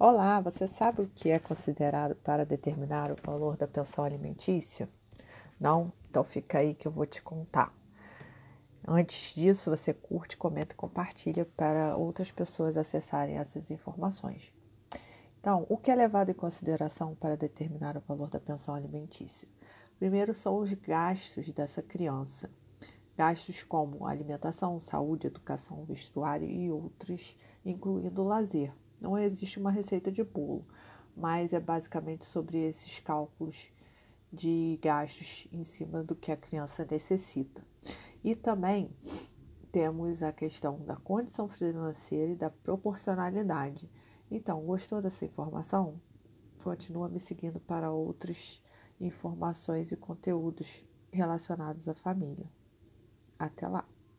Olá, você sabe o que é considerado para determinar o valor da pensão alimentícia? Não? Então fica aí que eu vou te contar. Antes disso, você curte, comenta e compartilha para outras pessoas acessarem essas informações. Então, o que é levado em consideração para determinar o valor da pensão alimentícia? Primeiro são os gastos dessa criança. Gastos como alimentação, saúde, educação, vestuário e outros, incluindo lazer. Não existe uma receita de bolo, mas é basicamente sobre esses cálculos de gastos em cima do que a criança necessita. E também temos a questão da condição financeira e da proporcionalidade. Então, gostou dessa informação? Continua me seguindo para outras informações e conteúdos relacionados à família. Até lá!